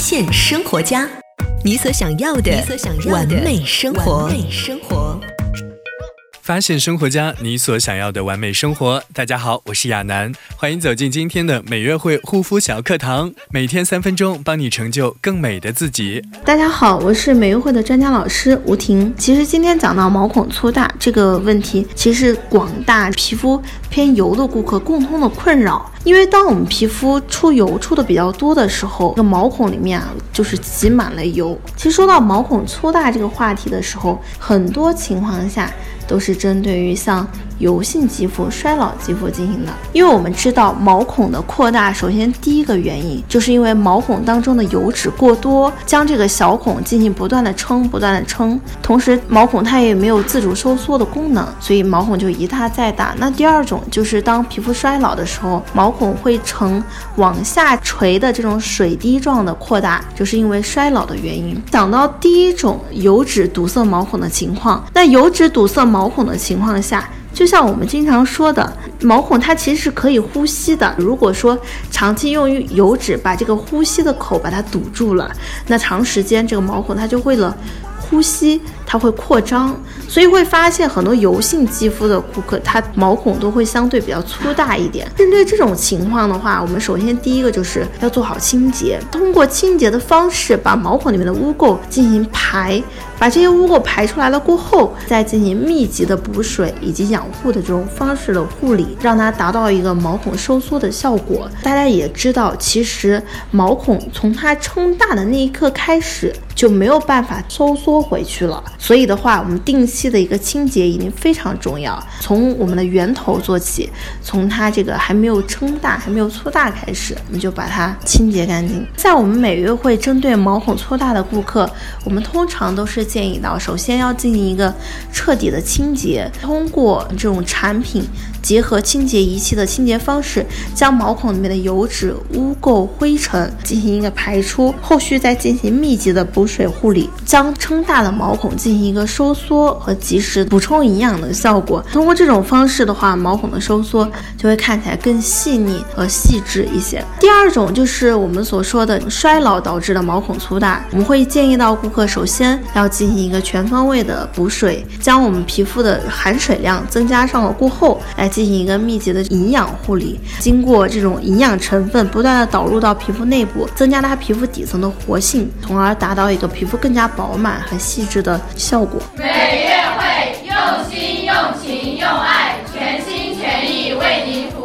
现生活家，你所想要的完美生活。发现生活家，你所想要的完美生活。大家好，我是亚楠，欢迎走进今天的美约会护肤小课堂，每天三分钟，帮你成就更美的自己。大家好，我是美约会的专家老师吴婷。其实今天讲到毛孔粗大这个问题，其实广大皮肤偏油的顾客共通的困扰。因为当我们皮肤出油出的比较多的时候，这个毛孔里面啊就是挤满了油。其实说到毛孔粗大这个话题的时候，很多情况下。都是针对于像油性肌肤、衰老肌肤进行的，因为我们知道毛孔的扩大，首先第一个原因就是因为毛孔当中的油脂过多，将这个小孔进行不断的撑、不断的撑，同时毛孔它也没有自主收缩的功能，所以毛孔就一大再大。那第二种就是当皮肤衰老的时候，毛孔会呈往下垂的这种水滴状的扩大，就是因为衰老的原因。讲到第一种油脂堵塞毛孔的情况，那油脂堵塞毛。毛孔的情况下，就像我们经常说的，毛孔它其实是可以呼吸的。如果说长期用于油脂把这个呼吸的口把它堵住了，那长时间这个毛孔它就会了呼吸。它会扩张，所以会发现很多油性肌肤的顾客，他毛孔都会相对比较粗大一点。针对这种情况的话，我们首先第一个就是要做好清洁，通过清洁的方式把毛孔里面的污垢进行排，把这些污垢排出来了过后，再进行密集的补水以及养护的这种方式的护理，让它达到一个毛孔收缩的效果。大家也知道，其实毛孔从它撑大的那一刻开始就没有办法收缩回去了。所以的话，我们定期的一个清洁一定非常重要，从我们的源头做起，从它这个还没有撑大、还没有粗大开始，我们就把它清洁干净。在我们每月会针对毛孔粗大的顾客，我们通常都是建议到，首先要进行一个彻底的清洁，通过这种产品结合清洁仪器的清洁方式，将毛孔里面的油脂、污垢、灰尘进行一个排出，后续再进行密集的补水护理，将撑大的毛孔进。行一个收缩和及时补充营养的效果。通过这种方式的话，毛孔的收缩就会看起来更细腻和细致一些。第二种就是我们所说的衰老导致的毛孔粗大，我们会建议到顾客首先要进行一个全方位的补水，将我们皮肤的含水量增加上了过后，来进进行一个密集的营养护理。经过这种营养成分不断的导入到皮肤内部，增加它皮肤底层的活性，从而达到一个皮肤更加饱满和细致的。效果。每月会用心、用情、用爱，全心全意为您服。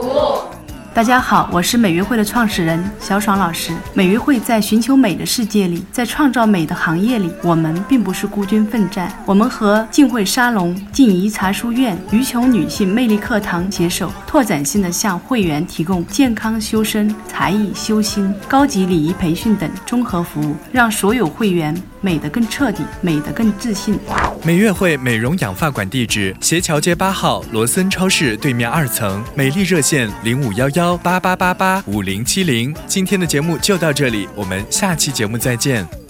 大家好，我是美约会的创始人小爽老师。美约会在寻求美的世界里，在创造美的行业里，我们并不是孤军奋战。我们和静慧沙龙、静怡茶书院、鱼琼女性魅力课堂携手，拓展性的向会员提供健康修身、才艺修心、高级礼仪培训等综合服务，让所有会员美得更彻底，美得更自信。美悦汇美容养发馆地址：斜桥街八号罗森超市对面二层。美丽热线：零五幺幺。八八八八五零七零，今天的节目就到这里，我们下期节目再见。